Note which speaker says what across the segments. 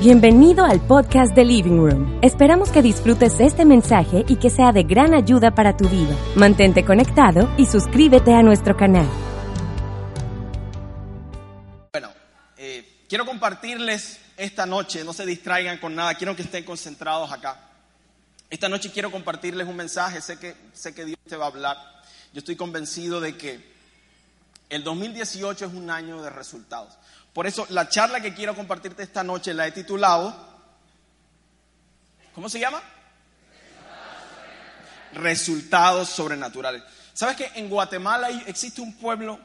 Speaker 1: Bienvenido al podcast de Living Room. Esperamos que disfrutes este mensaje y que sea de gran ayuda para tu vida. Mantente conectado y suscríbete a nuestro canal.
Speaker 2: Bueno, eh, quiero compartirles esta noche, no se distraigan con nada, quiero que estén concentrados acá. Esta noche quiero compartirles un mensaje, sé que, sé que Dios te va a hablar. Yo estoy convencido de que el 2018 es un año de resultados. Por eso la charla que quiero compartirte esta noche la he titulado, ¿cómo se llama? Resultados sobrenaturales. ¿Sabes que en Guatemala existe un pueblo,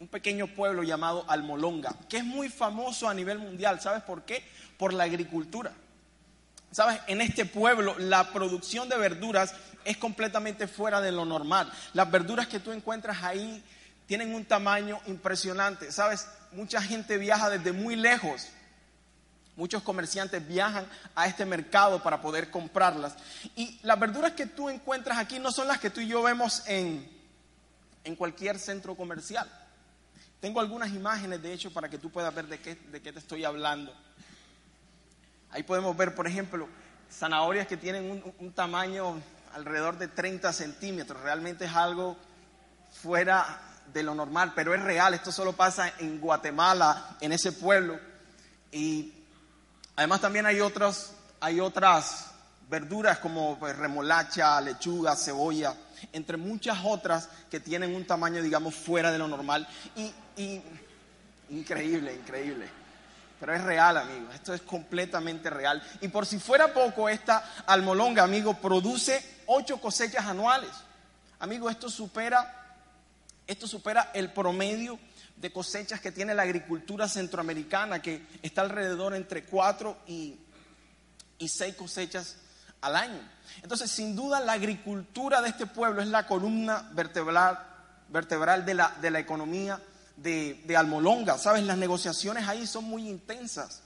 Speaker 2: un pequeño pueblo llamado Almolonga, que es muy famoso a nivel mundial? ¿Sabes por qué? Por la agricultura. ¿Sabes? En este pueblo la producción de verduras es completamente fuera de lo normal. Las verduras que tú encuentras ahí tienen un tamaño impresionante. ¿Sabes? Mucha gente viaja desde muy lejos. Muchos comerciantes viajan a este mercado para poder comprarlas. Y las verduras que tú encuentras aquí no son las que tú y yo vemos en, en cualquier centro comercial. Tengo algunas imágenes, de hecho, para que tú puedas ver de qué, de qué te estoy hablando. Ahí podemos ver, por ejemplo, zanahorias que tienen un, un tamaño alrededor de 30 centímetros. Realmente es algo fuera de lo normal, pero es real. Esto solo pasa en Guatemala, en ese pueblo. Y además también hay otras, hay otras verduras como pues, remolacha, lechuga, cebolla, entre muchas otras que tienen un tamaño, digamos, fuera de lo normal. Y, y increíble, increíble. Pero es real, amigo. Esto es completamente real. Y por si fuera poco, esta almolonga, amigo, produce ocho cosechas anuales. Amigo, esto supera esto supera el promedio de cosechas que tiene la agricultura centroamericana, que está alrededor entre cuatro y, seis cosechas al año. Entonces, sin duda, la agricultura de este pueblo es la columna vertebral, vertebral de, la, de la economía de, de Almolonga. ¿Sabes? Las negociaciones ahí son muy intensas.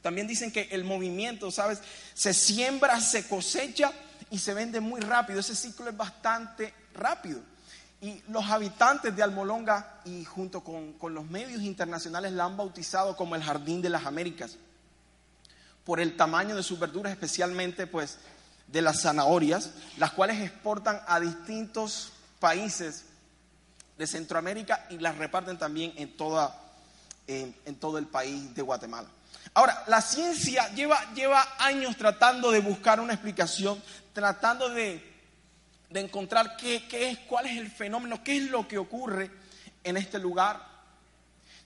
Speaker 2: También dicen que el movimiento, ¿sabes? Se siembra, se cosecha y se vende muy rápido. Ese ciclo es bastante rápido. Y los habitantes de Almolonga y junto con, los medios internacionales la han bautizado como el Jardín de las Américas por el tamaño de sus verduras, especialmente pues de las zanahorias, las cuales exportan a distintos países de Centroamérica y las reparten también en, toda, en todo el país de Guatemala. Ahora, la ciencia lleva, lleva años tratando de buscar una explicación, tratando de de encontrar qué, es, cuál es el fenómeno, qué es lo que ocurre en este lugar.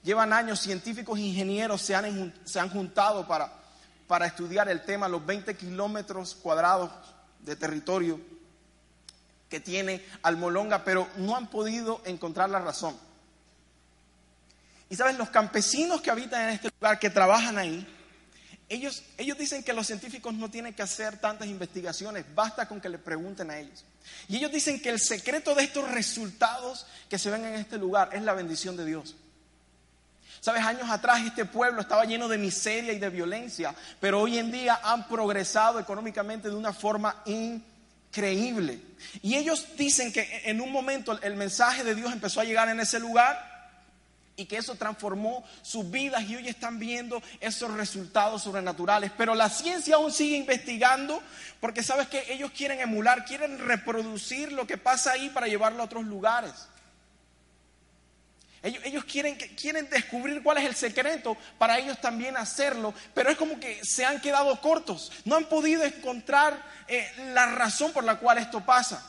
Speaker 2: Llevan años, científicos e ingenieros se han, se han juntado para, para estudiar el tema, los 20 kilómetros cuadrados de territorio que tiene Almolonga, pero no han podido encontrar la razón. Y sabes, los campesinos que habitan en este lugar, que trabajan ahí, ellos, ellos dicen que los científicos no tienen que hacer tantas investigaciones, basta con que le pregunten a ellos. Y ellos dicen que el secreto de estos resultados que se ven en este lugar es la bendición de Dios. Sabes, años atrás este pueblo estaba lleno de miseria y de violencia, pero hoy en día han progresado económicamente de una forma increíble. Y ellos dicen que en un momento el mensaje de Dios empezó a llegar en ese lugar y que eso transformó sus vidas y hoy están viendo esos resultados sobrenaturales. Pero la ciencia aún sigue investigando porque sabes que ellos quieren emular, quieren reproducir lo que pasa ahí para llevarlo a otros lugares. Ellos, ellos quieren, quieren descubrir cuál es el secreto para ellos también hacerlo, pero es como que se han quedado cortos, no han podido encontrar eh, la razón por la cual esto pasa.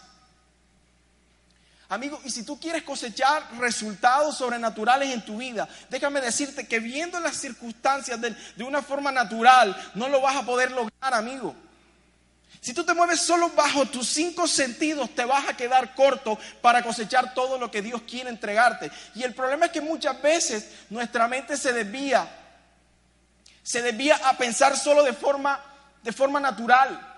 Speaker 2: Amigo, y si tú quieres cosechar resultados sobrenaturales en tu vida, déjame decirte que viendo las circunstancias de, una forma natural, no lo vas a poder lograr, amigo. Si tú te mueves solo bajo tus cinco sentidos, te vas a quedar corto para cosechar todo lo que Dios quiere entregarte. Y el problema es que muchas veces nuestra mente se desvía, se desvía a pensar solo de forma, de forma natural.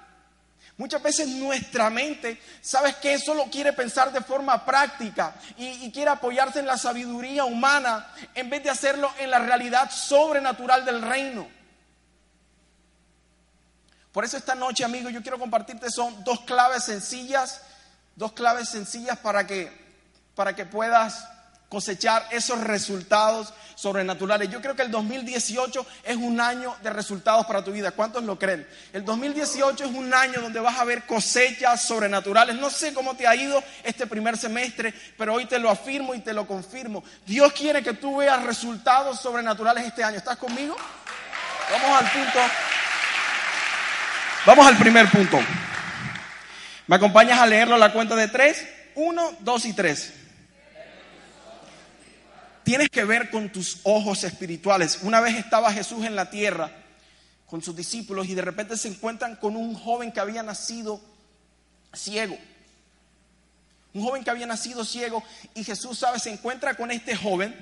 Speaker 2: Muchas veces nuestra mente, ¿sabes qué? Solo quiere pensar de forma práctica y, quiere apoyarse en la sabiduría humana en vez de hacerlo en la realidad sobrenatural del reino. Por eso esta noche, amigo, yo quiero compartirte son dos claves sencillas, dos claves sencillas para que, para que puedas cosechar esos resultados sobrenaturales. Yo creo que el 2018 es un año de resultados para tu vida. ¿Cuántos lo creen? El 2018 es un año donde vas a ver cosechas sobrenaturales. No sé cómo te ha ido este primer semestre, pero hoy te lo afirmo y te lo confirmo. Dios quiere que tú veas resultados sobrenaturales este año. ¿Estás conmigo? Vamos al punto. Vamos al primer punto. ¿Me acompañas a leerlo a la cuenta de tres? Uno, dos y tres tienes que ver con tus ojos espirituales. Una vez estaba Jesús en la tierra con sus discípulos y de repente se encuentran con un joven que había nacido ciego. Un joven que había nacido ciego y Jesús, sabe, se encuentra con este joven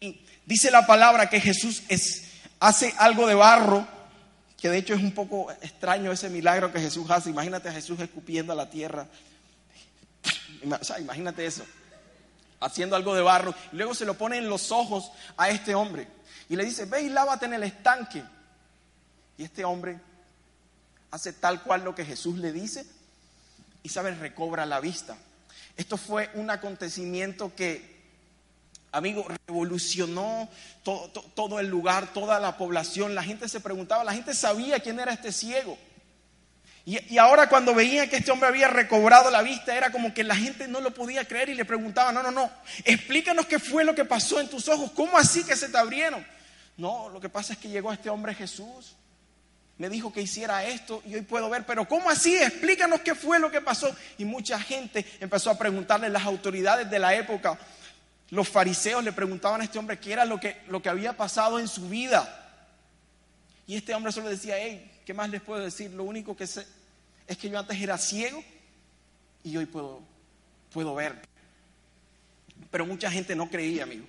Speaker 2: y dice la palabra que Jesús es, hace algo de barro, que de hecho es un poco extraño ese milagro que Jesús hace. Imagínate a Jesús escupiendo a la tierra. O sea, imagínate eso haciendo algo de barro, y luego se lo pone en los ojos a este hombre y le dice, ve y lávate en el estanque. Y este hombre hace tal cual lo que Jesús le dice y, sabe, recobra la vista. Esto fue un acontecimiento que, amigo, revolucionó todo, todo el lugar, toda la población. La gente se preguntaba, la gente sabía quién era este ciego. Y, ahora cuando veían que este hombre había recobrado la vista, era como que la gente no lo podía creer y le preguntaba, no, no, no, explícanos qué fue lo que pasó en tus ojos, ¿cómo así que se te abrieron? No, lo que pasa es que llegó este hombre Jesús, me dijo que hiciera esto y hoy puedo ver, pero ¿cómo así? Explícanos qué fue lo que pasó. Y mucha gente empezó a preguntarle, las autoridades de la época, los fariseos le preguntaban a este hombre qué era lo que, lo que había pasado en su vida. Y este hombre solo decía, hey, ¿qué más les puedo decir? Lo único que sé es que yo antes era ciego y hoy puedo, puedo ver. Pero mucha gente no creía, amigo.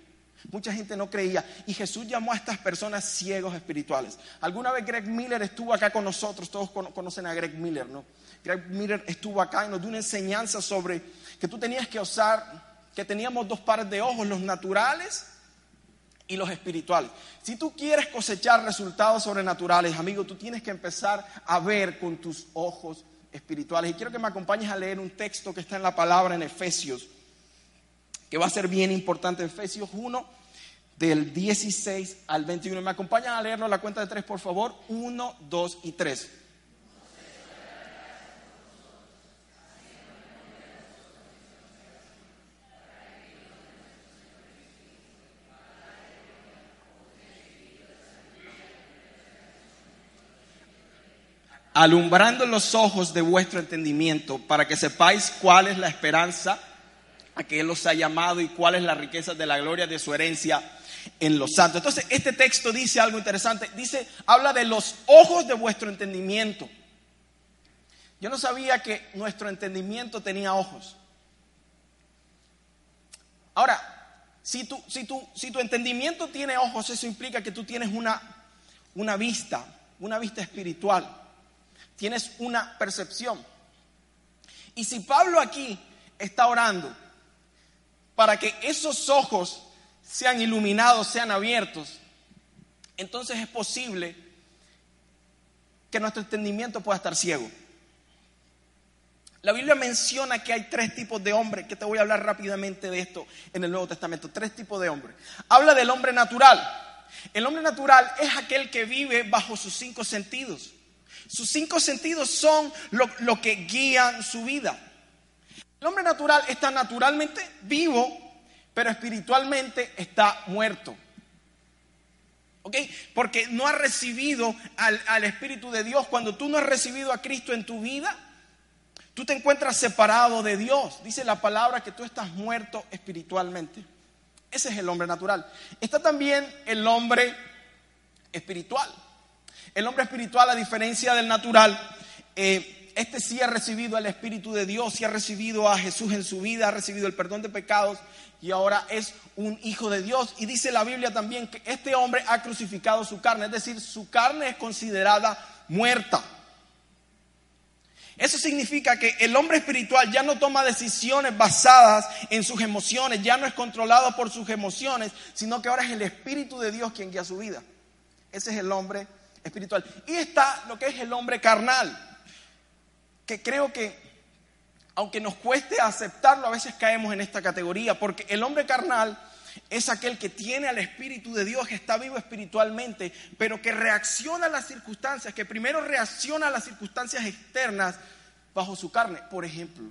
Speaker 2: Mucha gente no creía. Y Jesús llamó a estas personas ciegos espirituales. Alguna vez Greg Miller estuvo acá con nosotros. Todos conocen a Greg Miller, ¿no? Greg Miller estuvo acá y nos dio una enseñanza sobre que tú tenías que usar, que teníamos dos pares de ojos, los naturales y los espirituales. Si tú quieres cosechar resultados sobrenaturales, amigo, tú tienes que empezar a ver con tus ojos espirituales. Y quiero que me acompañes a leer un texto que está en la palabra en Efesios, que va a ser bien importante. Efesios 1, del 16 al 21. ¿Me acompañan a leerlo a la cuenta de tres, por favor? 1, 2 y 3. Alumbrando los ojos de vuestro entendimiento, para que sepáis cuál es la esperanza a que Él os ha llamado y cuál es la riqueza de la gloria de su herencia en los santos. Entonces, este texto dice algo interesante. Dice, habla de los ojos de vuestro entendimiento. Yo no sabía que nuestro entendimiento tenía ojos. Ahora, si tu, si tu, si tu entendimiento tiene ojos, eso implica que tú tienes una, una vista, una vista espiritual tienes una percepción. Y si Pablo aquí está orando para que esos ojos sean iluminados, sean abiertos, entonces es posible que nuestro entendimiento pueda estar ciego. La Biblia menciona que hay tres tipos de hombres, que te voy a hablar rápidamente de esto en el Nuevo Testamento, tres tipos de hombres. Habla del hombre natural. El hombre natural es aquel que vive bajo sus cinco sentidos. Sus cinco sentidos son lo, que guían su vida. El hombre natural está naturalmente vivo, pero espiritualmente está muerto. ¿Ok? Porque no ha recibido al, al, Espíritu de Dios. Cuando tú no has recibido a Cristo en tu vida, tú te encuentras separado de Dios. Dice la palabra que tú estás muerto espiritualmente. Ese es el hombre natural. Está también el hombre espiritual. El hombre espiritual, a diferencia del natural, eh, este sí ha recibido el Espíritu de Dios, sí ha recibido a Jesús en su vida, ha recibido el perdón de pecados y ahora es un hijo de Dios. Y dice la Biblia también que este hombre ha crucificado su carne, es decir, su carne es considerada muerta. Eso significa que el hombre espiritual ya no toma decisiones basadas en sus emociones, ya no es controlado por sus emociones, sino que ahora es el Espíritu de Dios quien guía su vida. Ese es el hombre espiritual. Y está lo que es el hombre carnal, que creo que, aunque nos cueste aceptarlo, a veces caemos en esta categoría, porque el hombre carnal es aquel que tiene al Espíritu de Dios, que está vivo espiritualmente, pero que reacciona a las circunstancias, que primero reacciona a las circunstancias externas bajo su carne. Por ejemplo,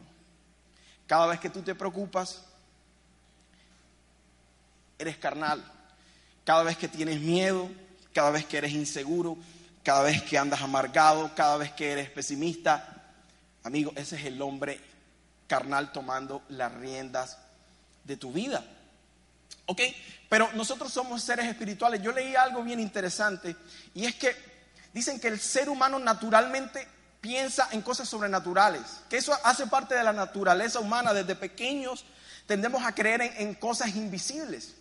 Speaker 2: cada vez que tú te preocupas, eres carnal. Cada vez que tienes miedo, cada vez que eres inseguro, cada vez que andas amargado, cada vez que eres pesimista, amigo, ese es el hombre carnal tomando las riendas de tu vida. ¿Ok? Pero nosotros somos seres espirituales. Yo leí algo bien interesante y es que dicen que el ser humano naturalmente piensa en cosas sobrenaturales, que eso hace parte de la naturaleza humana. Desde pequeños tendemos a creer en, cosas invisibles,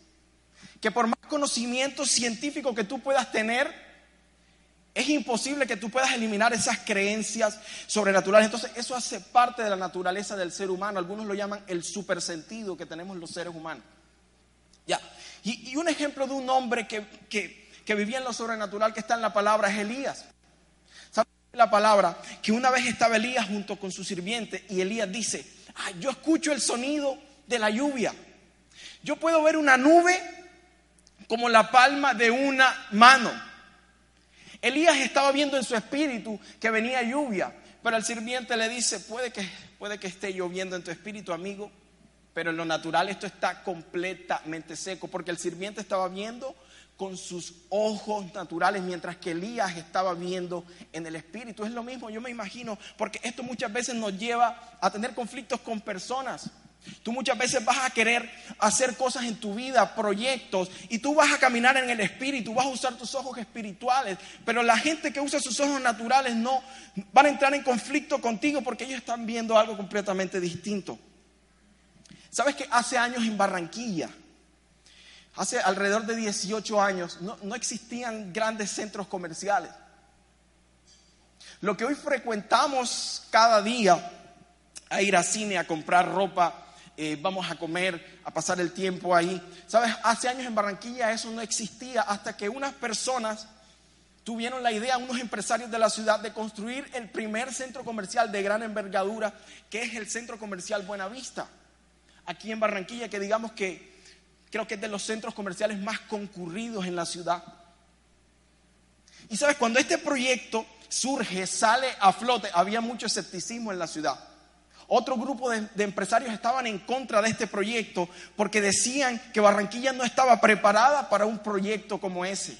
Speaker 2: que por más conocimiento científico que tú puedas tener, es imposible que tú puedas eliminar esas creencias sobrenaturales. Entonces, eso hace parte de la naturaleza del ser humano. Algunos lo llaman el supersentido que tenemos los seres humanos. Ya. Y, un ejemplo de un hombre que, que, vivía en lo sobrenatural que está en la palabra es Elías. ¿Sabes la palabra? Que una vez estaba Elías junto con su sirviente y Elías dice, yo escucho el sonido de la lluvia. Yo puedo ver una nube como la palma de una mano. Elías estaba viendo en su espíritu que venía lluvia, pero el sirviente le dice, puede que, puede que esté lloviendo en tu espíritu, amigo, pero en lo natural esto está completamente seco, porque el sirviente estaba viendo con sus ojos naturales, mientras que Elías estaba viendo en el Espíritu. Es lo mismo, yo me imagino, porque esto muchas veces nos lleva a tener conflictos con personas. Tú muchas veces vas a querer hacer cosas en tu vida, proyectos, y tú vas a caminar en el espíritu, vas a usar tus ojos espirituales, pero la gente que usa sus ojos naturales no van a entrar en conflicto contigo porque ellos están viendo algo completamente distinto. ¿Sabes que hace años en Barranquilla, hace alrededor de 18 años, no, existían grandes centros comerciales? Lo que hoy frecuentamos cada día, a ir a cine, a comprar ropa, eh, vamos a comer, a pasar el tiempo ahí. ¿Sabes? Hace años en Barranquilla eso no existía hasta que unas personas tuvieron la idea, unos empresarios de la ciudad, de construir el primer centro comercial de gran envergadura, que es el Centro Comercial Buenavista aquí en Barranquilla, que digamos que creo que es de los centros comerciales más concurridos en la ciudad. Y sabes, cuando este proyecto surge, sale a flote, había mucho escepticismo en la ciudad. Otro grupo de, empresarios estaban en contra de este proyecto porque decían que Barranquilla no estaba preparada para un proyecto como ese.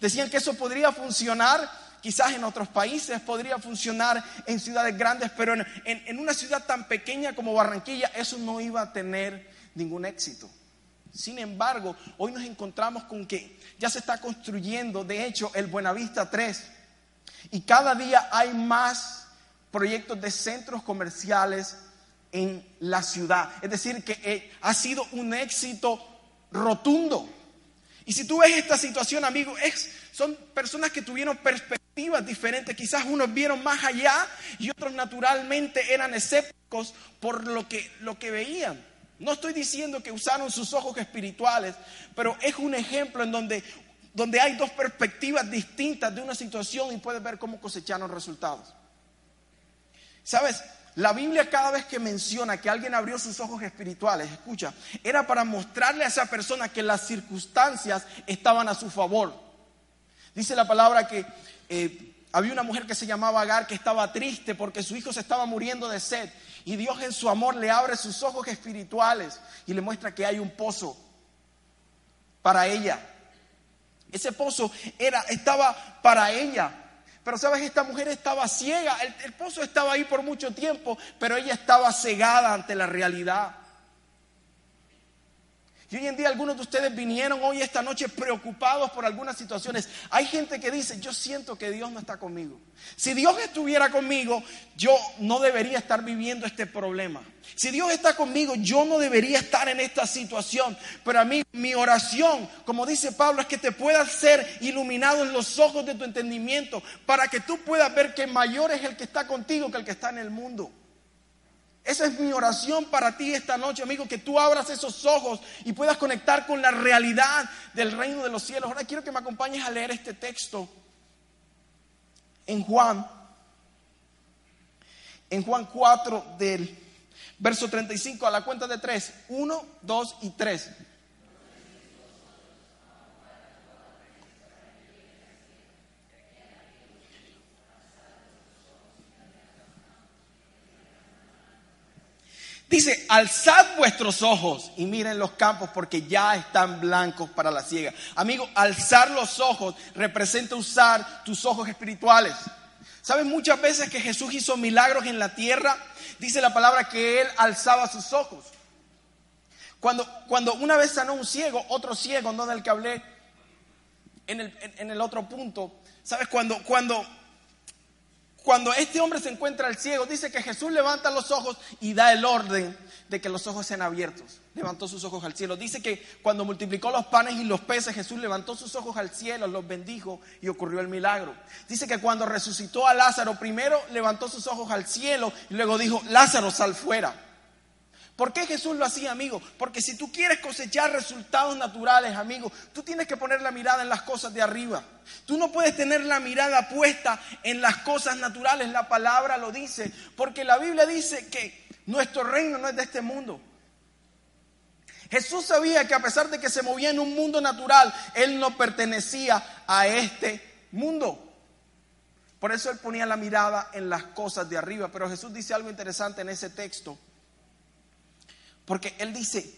Speaker 2: Decían que eso podría funcionar Quizás en otros países podría funcionar en ciudades grandes, pero en, una ciudad tan pequeña como Barranquilla eso no iba a tener ningún éxito. Sin embargo, hoy nos encontramos con que ya se está construyendo, de hecho, el Buenavista 3. Y cada día hay más proyectos de centros comerciales en la ciudad. Es decir, que eh, ha sido un éxito rotundo. Y si tú ves esta situación, amigo, es, son personas que tuvieron perspectivas diferentes. Quizás unos vieron más allá y otros naturalmente eran escépticos por lo que, lo que veían. No estoy diciendo que usaron sus ojos espirituales, pero es un ejemplo en donde, donde hay dos perspectivas distintas de una situación y puedes ver cómo cosecharon resultados. ¿Sabes? La Biblia cada vez que menciona que alguien abrió sus ojos espirituales, escucha, era para mostrarle a esa persona que las circunstancias estaban a su favor. Dice la palabra que eh, había una mujer que se llamaba Agar que estaba triste porque su hijo se estaba muriendo de sed y Dios en su amor le abre sus ojos espirituales y le muestra que hay un pozo para ella. Ese pozo era, estaba para ella. Pero sabes, esta mujer estaba ciega, el, pozo estaba ahí por mucho tiempo, pero ella estaba cegada ante la realidad. Y hoy en día algunos de ustedes vinieron hoy esta noche preocupados por algunas situaciones. Hay gente que dice, yo siento que Dios no está conmigo. Si Dios estuviera conmigo, yo no debería estar viviendo este problema. Si Dios está conmigo, yo no debería estar en esta situación. Pero a mí, mi oración, como dice Pablo, es que te puedas ser iluminado en los ojos de tu entendimiento para que tú puedas ver que mayor es el que está contigo que el que está en el mundo. Esa es mi oración para ti esta noche, amigo, que tú abras esos ojos y puedas conectar con la realidad del reino de los cielos. Ahora quiero que me acompañes a leer este texto en Juan, en Juan 4 del verso 35 a la cuenta de 3, 1, 2 y 3. Dice, alzad vuestros ojos y miren los campos porque ya están blancos para la siega. Amigo, alzar los ojos representa usar tus ojos espirituales. ¿Sabes muchas veces que Jesús hizo milagros en la tierra? Dice la palabra que Él alzaba sus ojos. Cuando, cuando una vez sanó un ciego, otro ciego, no del que hablé en el, en el otro punto, ¿sabes? Cuando, cuando cuando este hombre se encuentra al ciego, dice que Jesús levanta los ojos y da el orden de que los ojos sean abiertos. Levantó sus ojos al cielo. Dice que cuando multiplicó los panes y los peces, Jesús levantó sus ojos al cielo, los bendijo y ocurrió el milagro. Dice que cuando resucitó a Lázaro, primero levantó sus ojos al cielo y luego dijo, Lázaro, sal fuera. ¿Por qué Jesús lo hacía, amigo? Porque si tú quieres cosechar resultados naturales, amigo, tú tienes que poner la mirada en las cosas de arriba. Tú no puedes tener la mirada puesta en las cosas naturales, la palabra lo dice, porque la Biblia dice que nuestro reino no es de este mundo. Jesús sabía que a pesar de que se movía en un mundo natural, Él no pertenecía a este mundo. Por eso Él ponía la mirada en las cosas de arriba. Pero Jesús dice algo interesante en ese texto. Porque Él dice,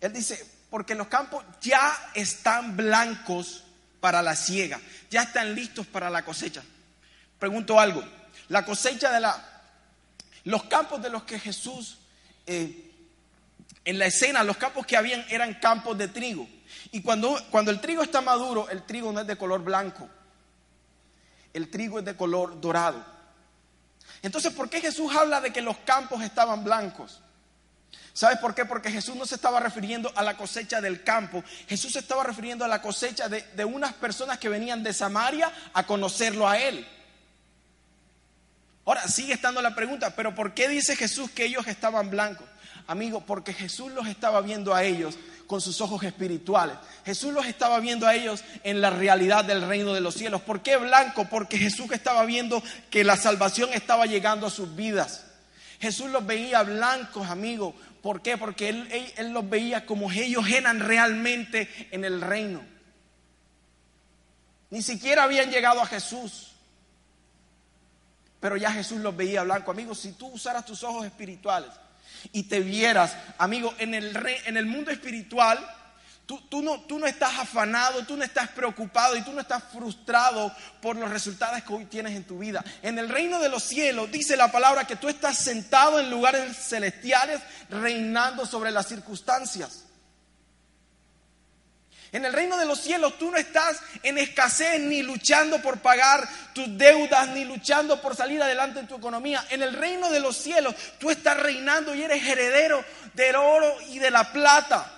Speaker 2: Él dice, porque los campos ya están blancos para la siega, ya están listos para la cosecha. Pregunto algo, la cosecha de la, los campos de los que Jesús, eh, en la escena, los campos que habían eran campos de trigo. Y cuando, cuando el trigo está maduro, el trigo no es de color blanco, el trigo es de color dorado. Entonces, ¿por qué Jesús habla de que los campos estaban blancos? ¿Sabes por qué? Porque Jesús no se estaba refiriendo a la cosecha del campo, Jesús se estaba refiriendo a la cosecha de, de unas personas que venían de Samaria a conocerlo a Él. Ahora sigue estando la pregunta, pero ¿por qué dice Jesús que ellos estaban blancos? Amigo, porque Jesús los estaba viendo a ellos con sus ojos espirituales. Jesús los estaba viendo a ellos en la realidad del reino de los cielos. ¿Por qué blanco? Porque Jesús estaba viendo que la salvación estaba llegando a sus vidas. Jesús los veía blancos, amigo, ¿Por qué? Porque él, los veía como ellos eran realmente en el reino. Ni siquiera habían llegado a Jesús. Pero ya Jesús los veía blanco. Amigo, si tú usaras tus ojos espirituales y te vieras, amigo, en el, en el mundo espiritual, Tú, no, tú, no, estás afanado, tú no estás preocupado y tú no estás frustrado por los resultados que hoy tienes en tu vida. En el reino de los cielos dice la palabra que tú estás sentado en lugares celestiales reinando sobre las circunstancias. En el reino de los cielos tú no estás en escasez ni luchando por pagar tus deudas ni luchando por salir adelante en tu economía. En el reino de los cielos tú estás reinando y eres heredero del oro y de la plata.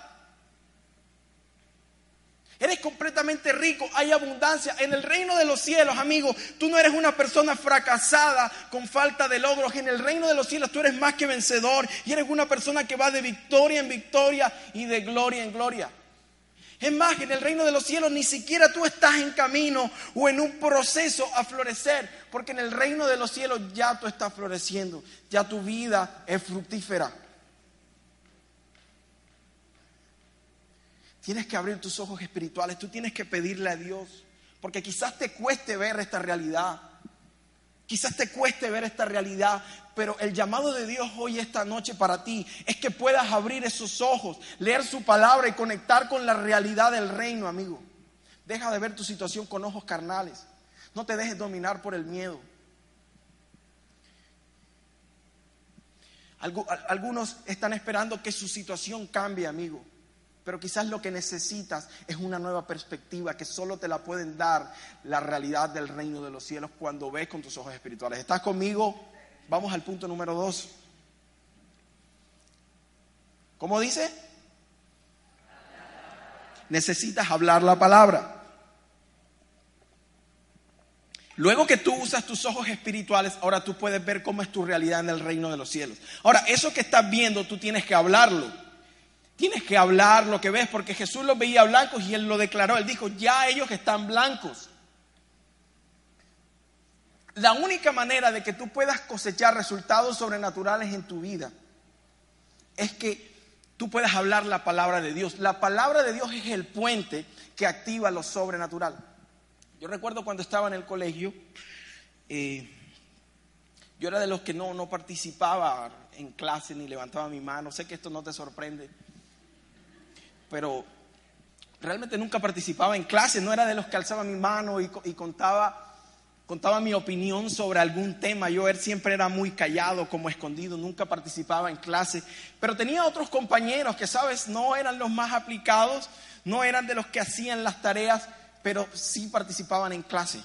Speaker 2: Eres completamente rico, hay abundancia. En el reino de los cielos, amigo, tú no eres una persona fracasada con falta de logros. En el reino de los cielos tú eres más que vencedor y eres una persona que va de victoria en victoria y de gloria en gloria. Es más, en el reino de los cielos ni siquiera tú estás en camino o en un proceso a florecer, porque en el reino de los cielos ya tú estás floreciendo, ya tu vida es fructífera. Tienes que abrir tus ojos espirituales, tú tienes que pedirle a Dios, porque quizás te cueste ver esta realidad. Quizás te cueste ver esta realidad, pero el llamado de Dios hoy, esta noche para ti, es que puedas abrir esos ojos, leer su palabra y conectar con la realidad del reino, amigo. Deja de ver tu situación con ojos carnales. No te dejes dominar por el miedo. Algunos están esperando que su situación cambie, amigo. Pero quizás lo que necesitas es una nueva perspectiva que solo te la pueden dar la realidad del reino de los cielos cuando ves con tus ojos espirituales. ¿Estás conmigo? Vamos al punto número dos. ¿Cómo dice? Necesitas hablar la palabra. Luego que tú usas tus ojos espirituales, ahora tú puedes ver cómo es tu realidad en el reino de los cielos. Ahora, eso que estás viendo, tú tienes que hablarlo. Tienes que hablar lo que ves, porque Jesús los veía blancos y él lo declaró. Él dijo, ya ellos están blancos. La única manera de que tú puedas cosechar resultados sobrenaturales en tu vida es que tú puedas hablar la palabra de Dios. La palabra de Dios es el puente que activa lo sobrenatural. Yo recuerdo cuando estaba en el colegio, eh, Yo era de los que no, no participaba en clase ni levantaba mi mano. Sé que esto no te sorprende, pero realmente nunca participaba en clase. No era de los que alzaba mi mano y, y contaba contaba mi opinión sobre algún tema. Yo él siempre era muy callado, como escondido, nunca participaba en clase. Pero tenía otros compañeros que, sabes, no eran los más aplicados, no eran de los que hacían las tareas, pero sí participaban en clase.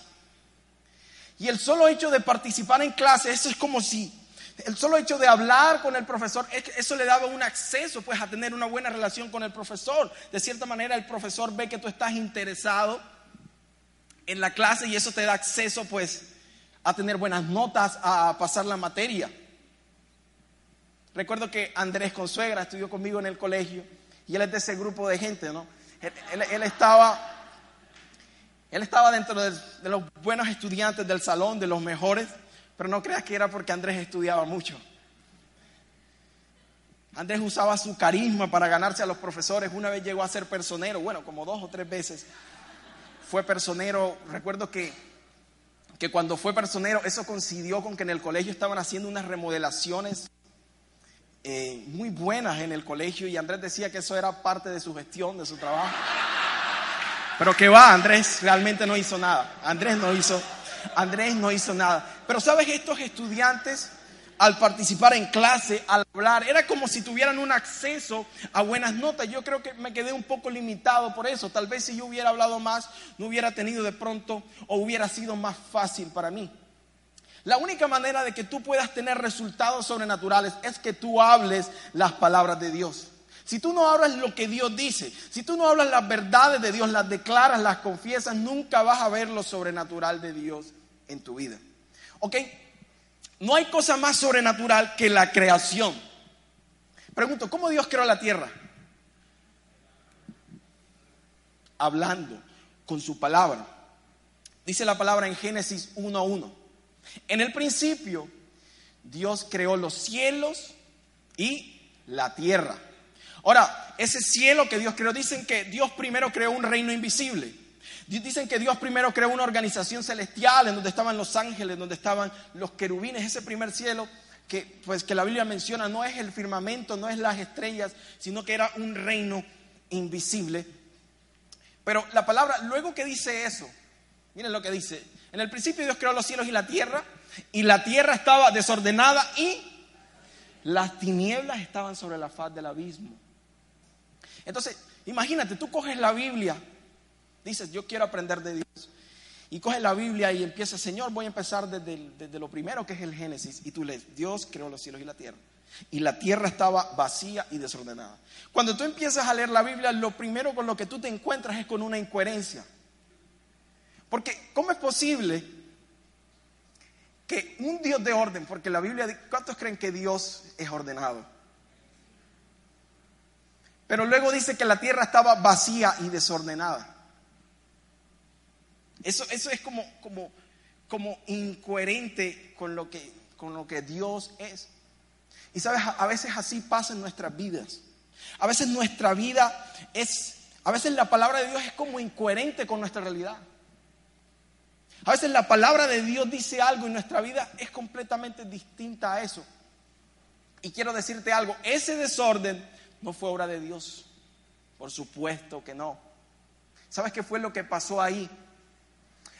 Speaker 2: Y el solo hecho de participar en clase, eso es como si el solo hecho de hablar con el profesor, eso le daba un acceso pues a tener una buena relación con el profesor. De cierta manera el profesor ve que tú estás interesado en la clase y eso te da acceso pues a tener buenas notas, a pasar la materia. Recuerdo que Andrés Consuegra estudió conmigo en el colegio y él es de ese grupo de gente, ¿no? Él, estaba, él estaba dentro de, de, los buenos estudiantes del salón, de los mejores, pero no creas que era porque Andrés estudiaba mucho. Andrés usaba su carisma para ganarse a los profesores. Una vez llegó a ser personero, bueno, como dos o tres veces fue personero, recuerdo que, que cuando fue personero, eso coincidió con que en el colegio estaban haciendo unas remodelaciones eh, muy buenas en el colegio y Andrés decía que eso era parte de su gestión, de su trabajo. Pero que va, Andrés realmente no hizo nada. Andrés no hizo, Andrés no hizo nada. Pero sabes, estos estudiantes al participar en clase, al hablar, era como si tuvieran un acceso a buenas notas. Yo creo que me quedé un poco limitado por eso. Tal vez si yo hubiera hablado más, no hubiera tenido de pronto o hubiera sido más fácil para mí. La única manera de que tú puedas tener resultados sobrenaturales es que tú hables las palabras de Dios. Si tú no hablas lo que Dios dice, si tú no hablas las verdades de Dios, las declaras, las confiesas, nunca vas a ver lo sobrenatural de Dios en tu vida. ¿Ok? No hay cosa más sobrenatural que la creación. Pregunto, ¿cómo Dios creó la tierra? Hablando con su palabra. Dice la palabra en Génesis 1.1. En el principio, Dios creó los cielos y la tierra. Ahora, ese cielo que Dios creó, dicen que Dios primero creó un reino invisible. Dicen que Dios primero creó una organización celestial en donde estaban los ángeles, donde estaban los querubines, ese primer cielo que, pues, que la Biblia menciona no es el firmamento, no es las estrellas, sino que era un reino invisible. Pero la palabra, luego que dice eso, miren lo que dice, en el principio Dios creó los cielos y la tierra, y la tierra estaba desordenada y las tinieblas estaban sobre la faz del abismo. Entonces, imagínate, tú coges la Biblia Dices, yo quiero aprender de Dios. Y coges la Biblia y empiezas, Señor, voy a empezar desde, desde, lo primero que es el Génesis. Y tú lees, Dios creó los cielos y la tierra. Y la tierra estaba vacía y desordenada. Cuando tú empiezas a leer la Biblia, lo primero con lo que tú te encuentras es con una incoherencia. Porque, ¿cómo es posible que un Dios de orden, porque la Biblia, ¿cuántos creen que Dios es ordenado? Pero luego dice que la tierra estaba vacía y desordenada. Eso, eso es como, como, como incoherente con lo, que, con lo que Dios es. Y sabes, a veces así pasa en nuestras vidas. A veces nuestra vida es, a veces la palabra de Dios es como incoherente con nuestra realidad. A veces la palabra de Dios dice algo y nuestra vida es completamente distinta a eso. Y quiero decirte algo, ese desorden no fue obra de Dios. Por supuesto que no. ¿Sabes qué fue lo que pasó ahí?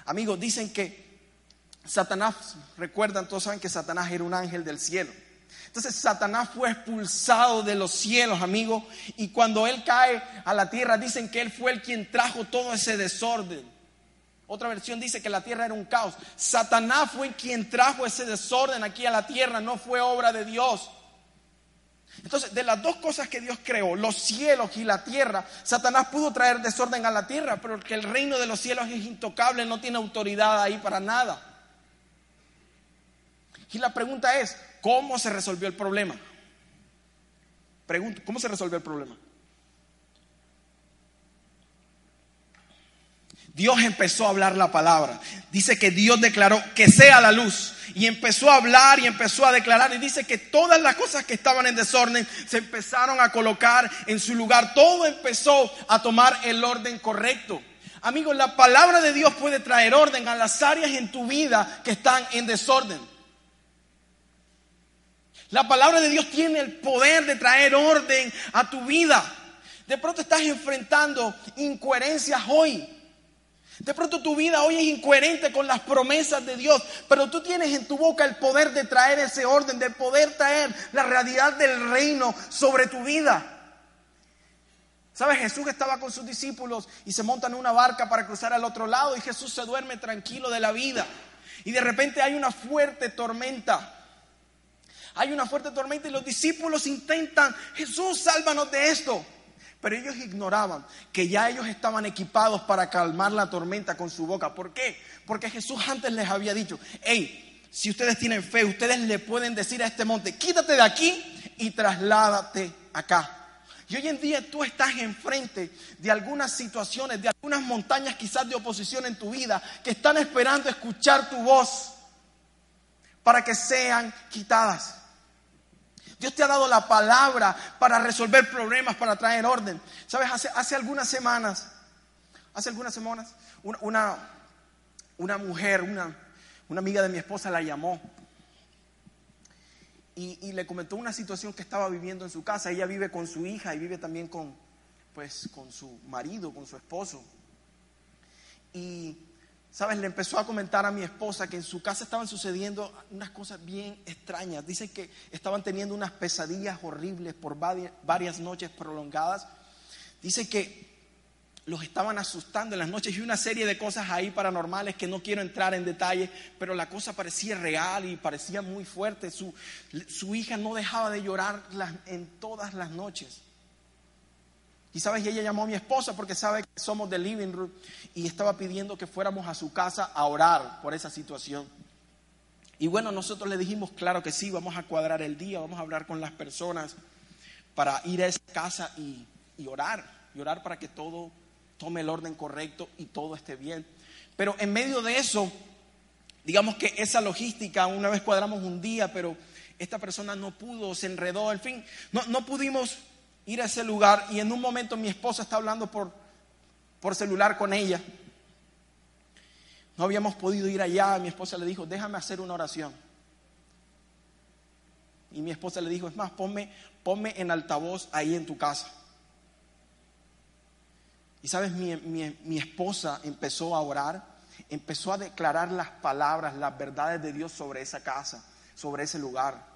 Speaker 2: Amigos, dicen que Satanás, recuerdan, todos saben que Satanás era un ángel del cielo. Entonces Satanás fue expulsado de los cielos, amigos, y cuando él cae a la tierra, dicen que él fue el quien trajo todo ese desorden. Otra versión dice que la tierra era un caos. Satanás fue quien trajo ese desorden aquí a la tierra, no fue obra de Dios. Entonces, de las dos cosas que Dios creó, los cielos y la tierra, Satanás pudo traer desorden a la tierra, pero que el reino de los cielos es intocable, no tiene autoridad ahí para nada. Y la pregunta es, ¿cómo se resolvió el problema? Pregunto, ¿cómo se resolvió el problema? Dios empezó a hablar la palabra. Dice que Dios declaró que sea la luz. Y empezó a hablar y empezó a declarar. Y dice que todas las cosas que estaban en desorden se empezaron a colocar en su lugar. Todo empezó a tomar el orden correcto. Amigos, la palabra de Dios puede traer orden a las áreas en tu vida que están en desorden. La palabra de Dios tiene el poder de traer orden a tu vida. De pronto estás enfrentando incoherencias hoy. De pronto tu vida hoy es incoherente con las promesas de Dios, pero tú tienes en tu boca el poder de traer ese orden, de poder traer la realidad del reino sobre tu vida. ¿Sabes? Jesús estaba con sus discípulos y se montan en una barca para cruzar al otro lado y Jesús se duerme tranquilo de la vida. Y de repente hay una fuerte tormenta. Hay una fuerte tormenta y los discípulos intentan, Jesús, sálvanos de esto. Pero ellos ignoraban que ya ellos estaban equipados para calmar la tormenta con su boca. ¿Por qué? Porque Jesús antes les había dicho, hey, si ustedes tienen fe, ustedes le pueden decir a este monte, quítate de aquí y trasládate acá. Y hoy en día tú estás enfrente de algunas situaciones, de algunas montañas quizás de oposición en tu vida, que están esperando escuchar tu voz para que sean quitadas. Dios te ha dado la palabra para resolver problemas, para traer orden. Sabes, hace, hace algunas semanas, hace algunas semanas, una, una, mujer, una, una amiga de mi esposa la llamó y, le comentó una situación que estaba viviendo en su casa. Ella vive con su hija y vive también con, pues, con su marido, con su esposo. Y ¿Sabes? Le empezó a comentar a mi esposa que en su casa estaban sucediendo unas cosas bien extrañas. Dice que estaban teniendo unas pesadillas horribles por varias noches prolongadas. Dice que los estaban asustando en las noches y una serie de cosas ahí paranormales que no quiero entrar en detalle, pero la cosa parecía real y parecía muy fuerte. Su, su hija no dejaba de llorar en todas las noches. Y sabes, ella llamó a mi esposa porque sabe que somos de Living Room y estaba pidiendo que fuéramos a su casa a orar por esa situación. Y bueno, nosotros le dijimos, claro que sí, vamos a cuadrar el día, vamos a hablar con las personas para ir a esa casa y, y orar, y orar para que todo tome el orden correcto y todo esté bien. Pero en medio de eso, digamos que esa logística, una vez cuadramos un día, pero esta persona no pudo, se enredó, en fin, no, no pudimos ir a ese lugar y en un momento mi esposa está hablando por, por celular con ella. No habíamos podido ir allá, mi esposa le dijo, déjame hacer una oración. Y mi esposa le dijo, es más, ponme, en altavoz ahí en tu casa. Y sabes, mi, mi, esposa empezó a orar, empezó a declarar las palabras, las verdades de Dios sobre esa casa, sobre ese lugar.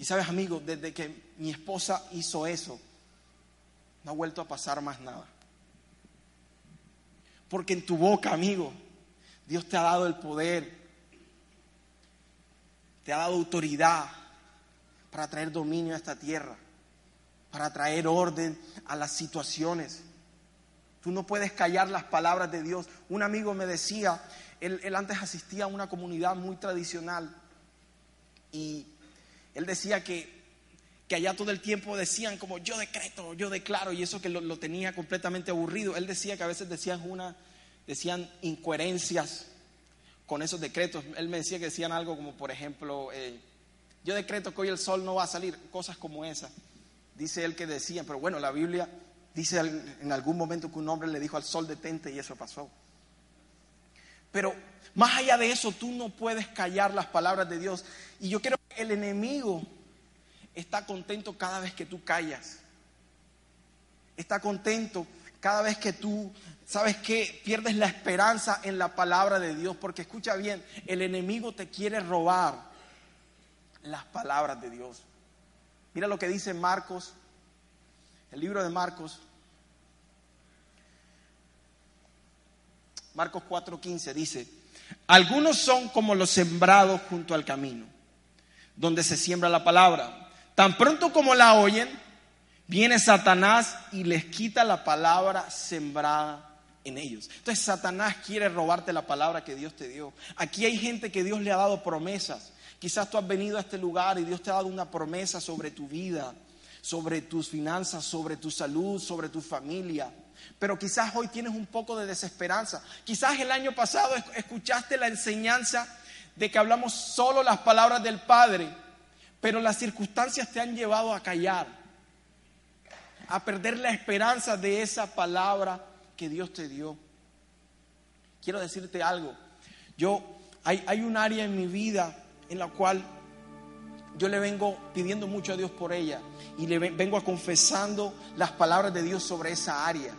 Speaker 2: Y sabes, amigo, desde que mi esposa hizo eso, no ha vuelto a pasar más nada. Porque en tu boca, amigo, Dios te ha dado el poder, te ha dado autoridad para traer dominio a esta tierra, para traer orden a las situaciones. Tú no puedes callar las palabras de Dios. Un amigo me decía, él, antes asistía a una comunidad muy tradicional y él decía que, que allá todo el tiempo decían como yo decreto, yo declaro, y eso que lo, tenía completamente aburrido. Él decía que a veces decían una, decían incoherencias con esos decretos. Él me decía que decían algo como, por ejemplo, eh, yo decreto que hoy el sol no va a salir, cosas como esas. Dice él que decían, pero bueno, la Biblia dice en algún momento que un hombre le dijo al sol detente y eso pasó. Pero más allá de eso, tú no puedes callar las palabras de Dios. Y yo creo que el enemigo está contento cada vez que tú callas. Está contento cada vez que tú, ¿sabes qué? Pierdes la esperanza en la palabra de Dios. Porque escucha bien, el enemigo te quiere robar las palabras de Dios. Mira lo que dice Marcos, el libro de Marcos. Marcos 4:15 dice, algunos son como los sembrados junto al camino, donde se siembra la palabra. Tan pronto como la oyen, viene Satanás y les quita la palabra sembrada en ellos. Entonces Satanás quiere robarte la palabra que Dios te dio. Aquí hay gente que Dios le ha dado promesas. Quizás tú has venido a este lugar y Dios te ha dado una promesa sobre tu vida, sobre tus finanzas, sobre tu salud, sobre tu familia. Pero quizás hoy tienes un poco de desesperanza. Quizás el año pasado escuchaste la enseñanza de que hablamos solo las palabras del Padre, pero las circunstancias te han llevado a callar, a perder la esperanza de esa palabra que Dios te dio. Quiero decirte algo. Yo hay, hay un área en mi vida en la cual yo le vengo pidiendo mucho a Dios por ella y le vengo confesando las palabras de Dios sobre esa área.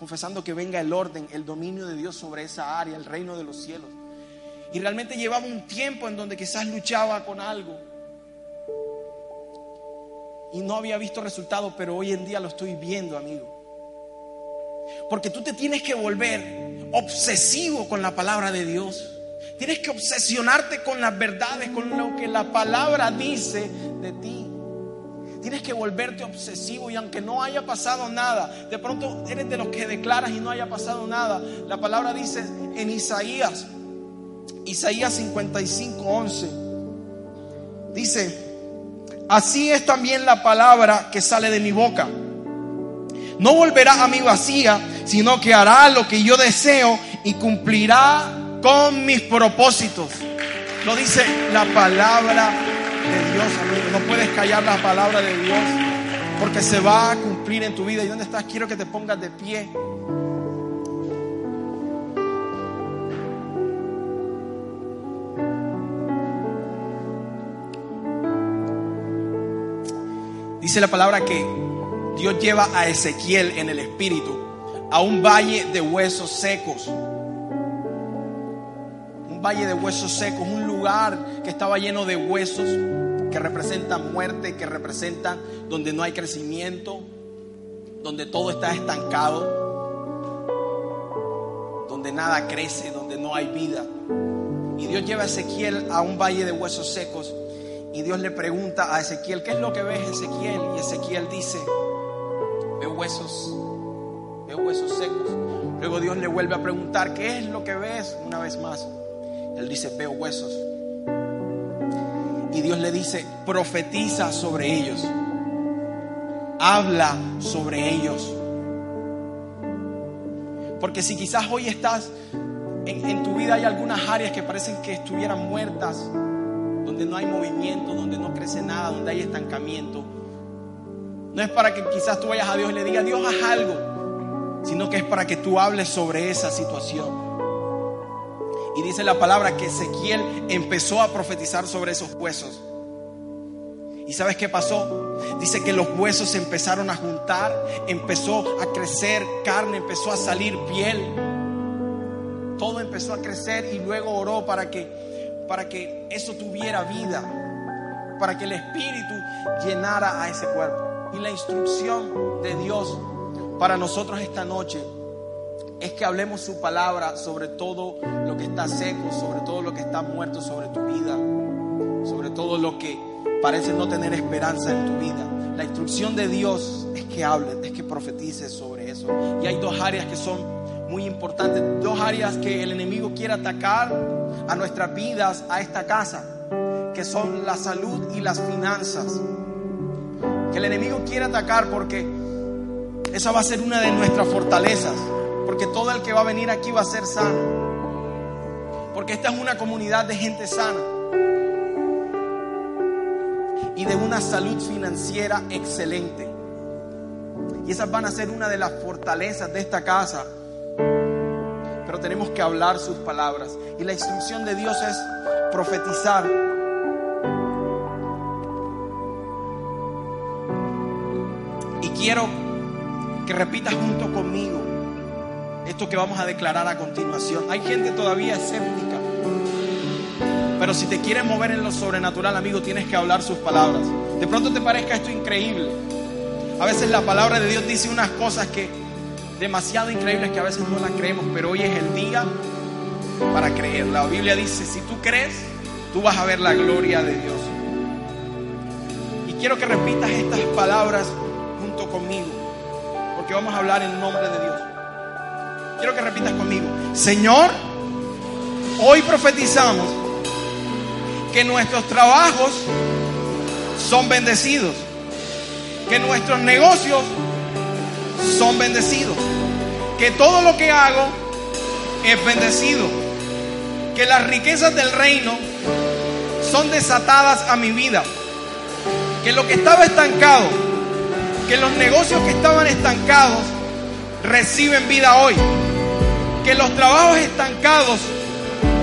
Speaker 2: Confesando que venga el orden, el dominio de Dios sobre esa área, el reino de los cielos. Y realmente llevaba un tiempo en donde quizás luchaba con algo y no había visto resultado, pero hoy en día lo estoy viendo, amigo. Porque tú te tienes que volver obsesivo con la palabra de Dios. Tienes que obsesionarte con las verdades, con lo que la palabra dice de ti. Tienes que volverte obsesivo y aunque no haya pasado nada, de pronto eres de los que declaras y no haya pasado nada. La palabra dice en Isaías, Isaías 55, 11, dice, Así es también la palabra que sale de mi boca. No volverá a mi vacía, sino que hará lo que yo deseo y cumplirá con mis propósitos. Lo dice la palabra Dios. No puedes callar la palabra de Dios porque se va a cumplir en tu vida. ¿Y dónde estás? Quiero que te pongas de pie. Dice la palabra que Dios lleva a Ezequiel en el espíritu a un valle de huesos secos. Un valle de huesos secos, un lugar que estaba lleno de huesos que representan muerte, que representan donde no hay crecimiento, donde todo está estancado, donde nada crece, donde no hay vida. Y Dios lleva a Ezequiel a un valle de huesos secos y Dios le pregunta a Ezequiel, ¿qué es lo que ves Ezequiel? Y Ezequiel dice, veo huesos, veo huesos secos. Luego Dios le vuelve a preguntar, ¿qué es lo que ves? Una vez más. Él dice, veo huesos. Y Dios le dice, profetiza sobre ellos. Habla sobre ellos. Porque si quizás hoy estás, en, tu vida hay algunas áreas que parecen que estuvieran muertas, donde no hay movimiento, donde no crece nada, donde hay estancamiento. No es para que quizás tú vayas a Dios y le digas, Dios, haz algo, sino que es para que tú hables sobre esa situación. Y dice la palabra que Ezequiel empezó a profetizar sobre esos huesos. ¿Y sabes qué pasó? Dice que los huesos se empezaron a juntar, empezó a crecer carne, empezó a salir piel. Todo empezó a crecer y luego oró para que para que eso tuviera vida, para que el Espíritu llenara a ese cuerpo. Y la instrucción de Dios para nosotros esta noche es que hablemos su palabra sobre todo lo que está seco, sobre todo lo que está muerto sobre tu vida, sobre todo lo que parece no tener esperanza en tu vida. La instrucción de Dios es que hables, es que profetices sobre eso. Y hay dos áreas que son muy importante Dos áreas que el enemigo quiere atacar a nuestras vidas, a esta casa, que son la salud y las finanzas. Que el enemigo quiere atacar porque esa va a ser una de nuestras fortalezas. Porque todo el que va a venir aquí va a ser sano. Porque esta es una comunidad de gente sana. Y de una salud financiera excelente. Y esas van a ser una de las fortalezas de esta casa pero tenemos que hablar sus palabras. Y la instrucción de Dios es profetizar. Y quiero que repitas junto conmigo esto que vamos a declarar a continuación. Hay gente todavía escéptica, pero si te quieres mover en lo sobrenatural, amigo, tienes que hablar sus palabras. De pronto te parezca esto increíble. A veces la palabra de Dios dice unas cosas que demasiado increíbles que a veces no las creemos, pero hoy es el día para creer. La Biblia dice, si tú crees, tú vas a ver la gloria de Dios. Y quiero que repitas estas palabras junto conmigo, porque vamos a hablar en nombre de Dios. Quiero que repitas conmigo, Señor, hoy profetizamos que nuestros trabajos son bendecidos, que nuestros negocios son bendecidos. Que todo lo que hago es bendecido. Que las riquezas del reino son desatadas a mi vida. Que lo que estaba estancado, que los negocios que estaban estancados reciben vida hoy. Que los trabajos estancados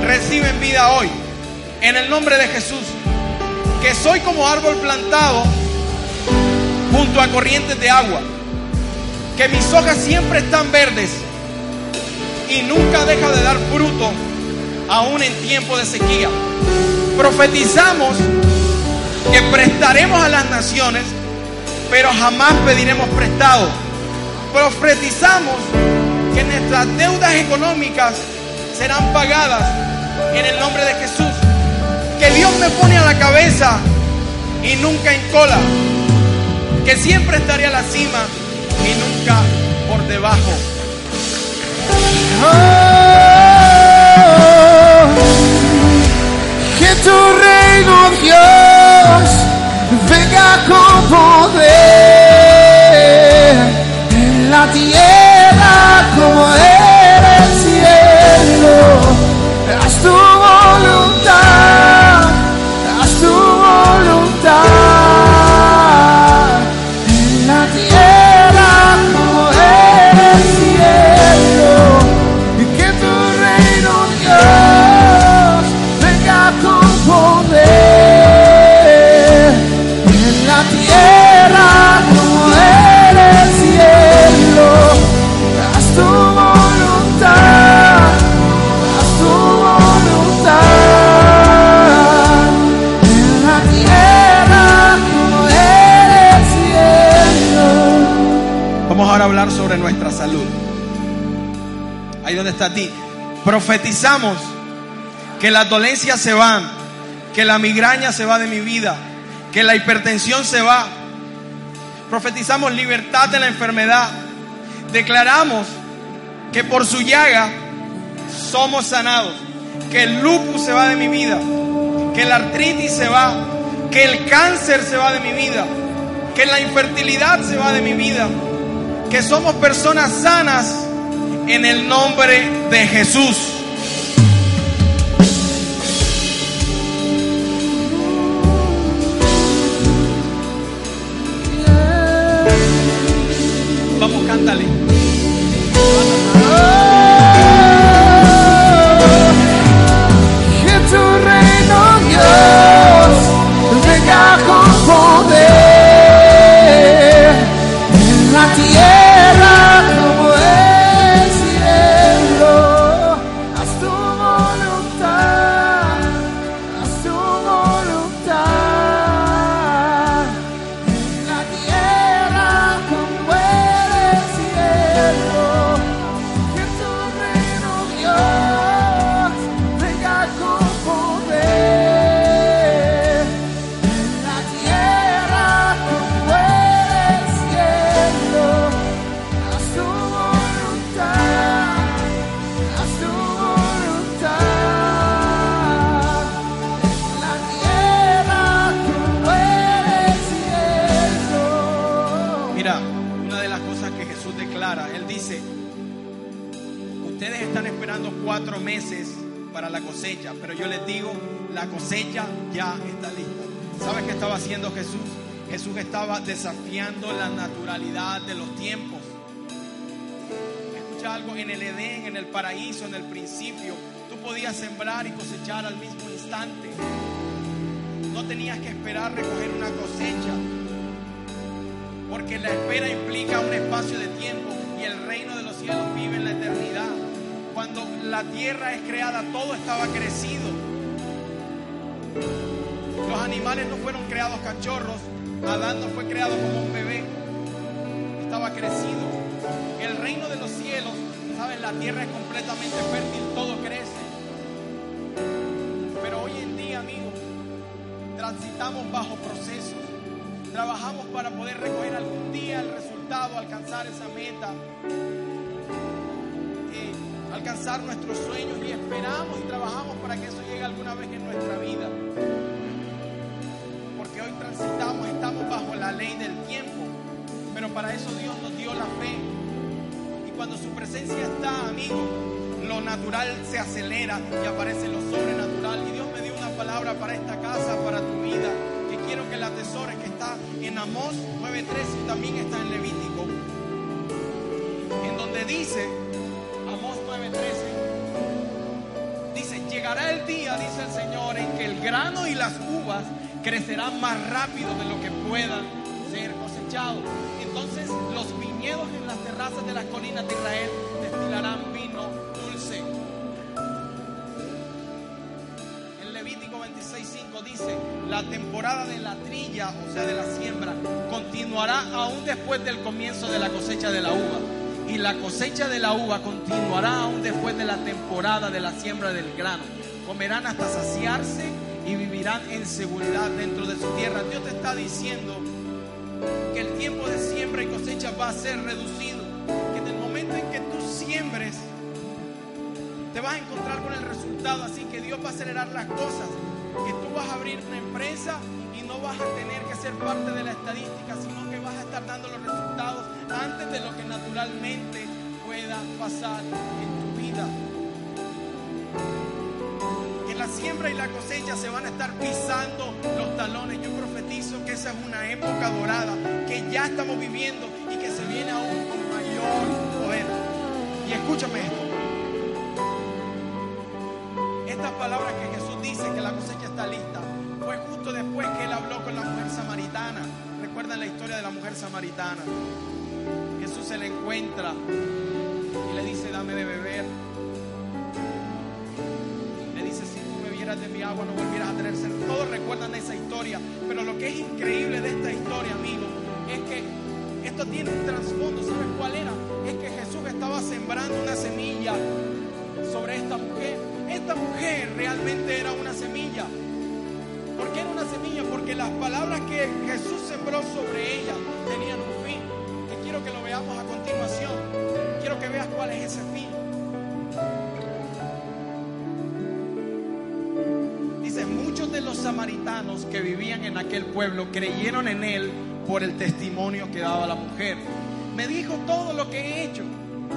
Speaker 2: reciben vida hoy. En el nombre de Jesús. que soy como árbol plantado junto a corrientes de agua, que mis hojas siempre están verdes y nunca deja de dar fruto aún en tiempo de sequía. Profetizamos que prestaremos a las naciones, pero jamás pediremos prestado. Profetizamos que nuestras deudas económicas serán pagadas en el nombre de Jesús. Que Dios me pone a la cabeza y nunca en cola. Que siempre estaré a la cima y nunca por debajo.
Speaker 3: que tu reino, Dios, venga con poder en la tierra
Speaker 2: Profetizamos que las dolencias se van, que la migraña se va de mi vida, que la hipertensión se va. Profetizamos libertad de la enfermedad. Declaramos que por su llaga somos sanados, que el lupus se va de mi vida, que la artritis se va, que el cáncer se va de mi vida, que la infertilidad se va de mi vida, que somos personas sanas en el nombre de Jesús. Vamos, cántale. Implica un espacio de tiempo y el reino de los cielos vive en la eternidad. Cuando la tierra es creada, todo estaba crecido. Los animales no fueron creados cachorros, Adán no fue creado como un bebé, estaba crecido. El reino de los cielos, ¿sabes? La tierra es completamente fértil, todo crece. Pero hoy en día, amigos, transitamos bajo procesos. Trabajamos para poder recoger algún día el resultado, alcanzar esa meta, eh, alcanzar nuestros sueños y esperamos y trabajamos para que eso llegue alguna vez en nuestra vida. Porque hoy transitamos, estamos bajo la ley del tiempo, pero para eso Dios nos dio la fe. Y cuando su presencia está, amigo, lo natural se acelera y aparece lo sobrenatural. Y Dios me dio una palabra para esta casa, para tu vida, que quiero que la atesores, está en Amós 9.13 y también está en Levítico, en donde dice, Amós 9.13, dice, llegará el día, dice el Señor, en que el grano y las uvas crecerán más rápido de lo que puedan ser cosechados. Entonces los viñedos en las terrazas de las colinas de Israel destilarán la temporada de la trilla, o sea, de la siembra, continuará aún después del comienzo de la cosecha de la uva. Y la cosecha de la uva continuará aún después de la temporada de la siembra del grano. Comerán hasta saciarse y vivirán en seguridad dentro de su tierra. Dios te está diciendo que el tiempo de siembra y cosecha va a ser reducido. Que en el momento en que tú siembres, te vas a encontrar con el resultado. Así que Dios va a acelerar las cosas. Que tú vas a abrir una empresa y no vas a tener que ser parte de la estadística, sino que vas a estar dando los resultados antes de lo que naturalmente pueda pasar en tu vida. Que la siembra y la cosecha se van a estar pisando los talones. Yo profetizo que esa es una época dorada que ya estamos viviendo y que se viene aún con mayor poder. Y escúchame esto. Estas palabras que Jesús dice que la cosecha está lista, fue justo después que él habló con la mujer samaritana. ¿Recuerdan la historia de la mujer samaritana? Jesús se le encuentra y le dice, dame de beber. Le dice, si tú bebieras de mi agua no volvieras a tener sed. Todos recuerdan esa historia, pero lo que es increíble de esta historia, amigo, es que esto tiene un trasfondo. ¿Sabes cuál era? Es que Jesús estaba sembrando una semilla sobre esta mujer. Esta mujer realmente era las palabras que Jesús sembró sobre ella tenían un fin. Quiero que lo veamos a continuación. Quiero que veas cuál es ese fin. Dice, muchos de los samaritanos que vivían en aquel pueblo creyeron en él por el testimonio que daba la mujer. Me dijo todo lo que he hecho.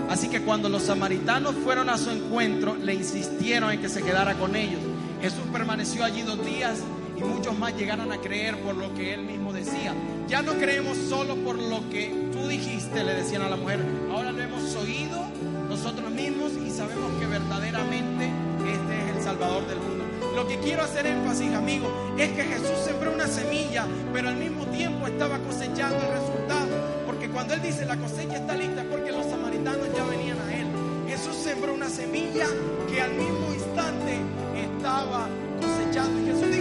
Speaker 2: Así que cuando los samaritanos fueron a su encuentro, le insistieron en que se quedara con ellos. Jesús permaneció allí dos días y muchos más llegaron a creer por lo que él mismo decía. Ya no creemos solo por lo que tú dijiste, le decían a la mujer. Ahora lo hemos oído nosotros mismos y sabemos que verdaderamente este es el Salvador del mundo. Lo que quiero hacer énfasis, amigo, es que Jesús sembró una semilla, pero al mismo tiempo estaba cosechando el resultado. Porque cuando Él dice la cosecha está lista, porque los samaritanos ya venían a Él. Jesús sembró una semilla que al mismo instante estaba cosechando. Y Jesús dijo,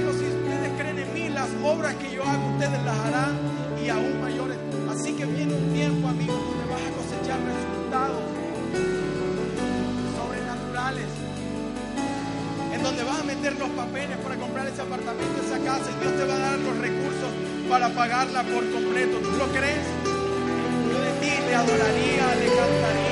Speaker 2: las obras que yo hago, ustedes las harán y aún mayores. Así que viene un tiempo, amigo, donde vas a cosechar resultados sobrenaturales en donde vas a meter los papeles para comprar ese apartamento, esa casa, y Dios te va a dar los recursos para pagarla por completo. ¿Tú lo crees? Yo de ti le adoraría, le cantaría.